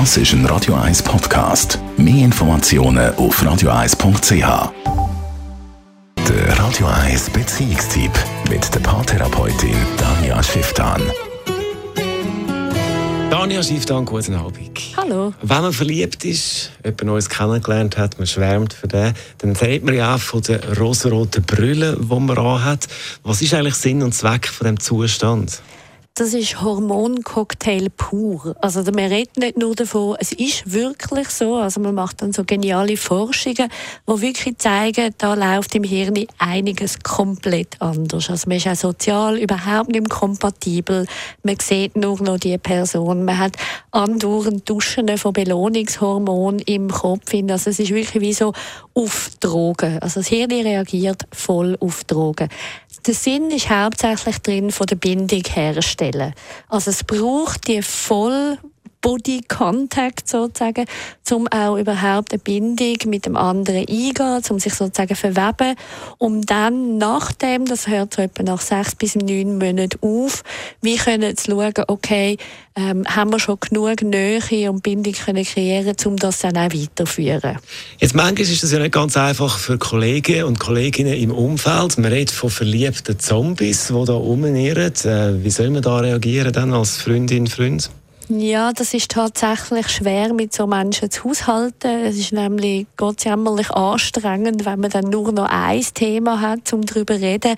Das ist ein Radio 1 Podcast. Mehr Informationen auf radio1.ch. Der Radio 1 Beziehungstyp mit der Paartherapeutin Danja Schifftan. Danja Schifftan, guten Abend. Hallo. Wenn man verliebt ist, jemand Neues kennengelernt hat, man schwärmt für den, dann redet man ja auch von der rosaroten Brille, die man anhat. Was ist eigentlich Sinn und Zweck von dem Zustand? Das ist Hormoncocktail pur. Also man redet nicht nur davon, es ist wirklich so. Also man macht dann so geniale Forschungen, die wirklich zeigen, da läuft im Hirn einiges komplett anders. Also man ist auch sozial überhaupt nicht kompatibel. Man sieht nur noch die Person. Man hat andauernd Duschen von Belohnungshormonen im Kopf. Also es ist wirklich wie so auf Drogen. Also das Hirn reagiert voll auf Drogen. Der Sinn ist hauptsächlich drin, von der Bindung herzustellen. Also es braucht die voll Body Contact sozusagen, um auch überhaupt eine Bindung mit dem anderen eingehen, um sich sozusagen verweben, um dann nachdem, das hört so etwa nach sechs bis neun Monaten auf, wir können zu schauen, okay, ähm, haben wir schon genug Nähe und Bindung können kreieren, um das dann auch weiterzuführen. Jetzt manchmal ist das ja nicht ganz einfach für Kollegen und Kolleginnen im Umfeld. Man redet von verliebten Zombies, die da rumirren. Äh, wie soll man da reagieren dann als Freundin, Freund? Ja, das ist tatsächlich schwer, mit so Menschen zu haushalten. Es ist nämlich gottsjämmerlich anstrengend, wenn man dann nur noch ein Thema hat, um darüber zu reden.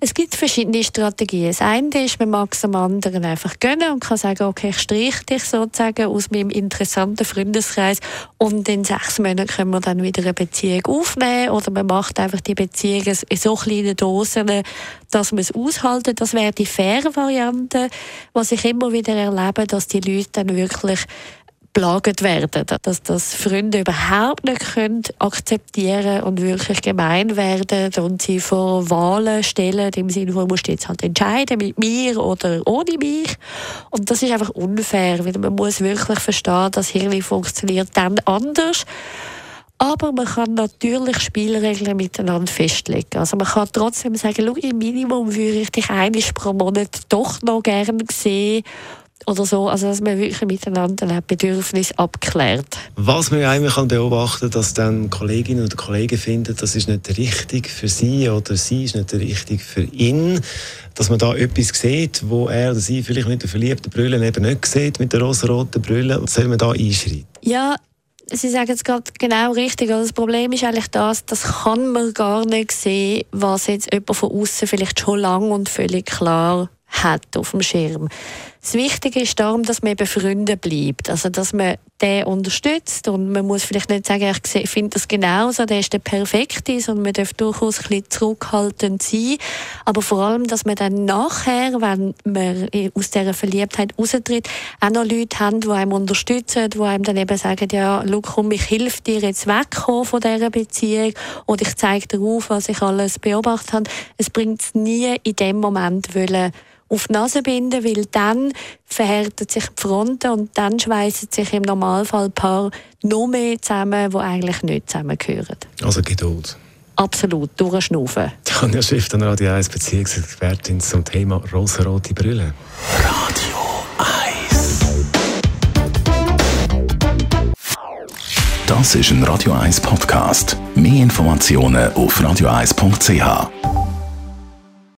Es gibt verschiedene Strategien. Das eine ist, man mag es dem anderen einfach gönnen und kann sagen, okay, ich streiche dich sozusagen aus meinem interessanten Freundeskreis und in sechs Monaten können wir dann wieder eine Beziehung aufnehmen oder man macht einfach die Beziehung in so kleinen Dosen, dass man es aushalten. Das wäre die faire Variante. Was ich immer wieder erlebe, dass die die Leute dann wirklich belagert werden, dass das Freunde überhaupt nicht können akzeptieren und wirklich gemein werden und sie vor Wahlen stellen, im Sinne von, musst du jetzt halt entscheiden, mit mir oder ohne mich. Und das ist einfach unfair, weil man muss wirklich verstehen, dass Hirn funktioniert dann anders. Aber man kann natürlich Spielregeln miteinander festlegen. Also man kann trotzdem sagen, im Minimum würde ich dich einmal pro Monat doch noch gerne sehen oder so, also dass man wirklich miteinander ein Bedürfnis abklärt. Was man einmal kann beobachten kann, dass dann Kolleginnen oder Kollegen finden, das ist nicht richtig für sie oder sie ist nicht richtig für ihn, dass man da etwas sieht, wo er oder sie vielleicht mit der verliebten Brille eben nicht sieht, mit der rosa-roten Brille, soll man da einschreiten? Ja, Sie sagen es gerade genau richtig. Also das Problem ist eigentlich das, das kann man gar nicht sehen, was jetzt jemand von außen vielleicht schon lang und völlig klar hat auf dem Schirm. Das Wichtige ist darum, dass man befreundet bleibt. Also, dass man den unterstützt und man muss vielleicht nicht sagen, ich finde das genauso, der ist der Perfekte, sondern man darf durchaus ein bisschen zurückhaltend sein. Aber vor allem, dass man dann nachher, wenn man aus dieser Verliebtheit raustritt, auch noch Leute haben, die einem unterstützen, die einem dann eben sagen, ja, schau, komm, ich helfe dir jetzt wegkommen von dieser Beziehung oder ich zeige dir auf, was ich alles beobachtet habe. Es bringt es nie in dem Moment wollen, auf die Nase binden, weil dann verhärten sich die Fronten und dann schweißen sich im Normalfall ein Paar noch mehr zusammen, die eigentlich nicht zusammengehören. Also Geduld. Absolut, durchschnaufen. Tanja Schiff, dann Radio 1 Beziehungsexpertin zum Thema rosa-rote Brille. Radio 1 Das ist ein Radio 1 Podcast. Mehr Informationen auf radio1.ch.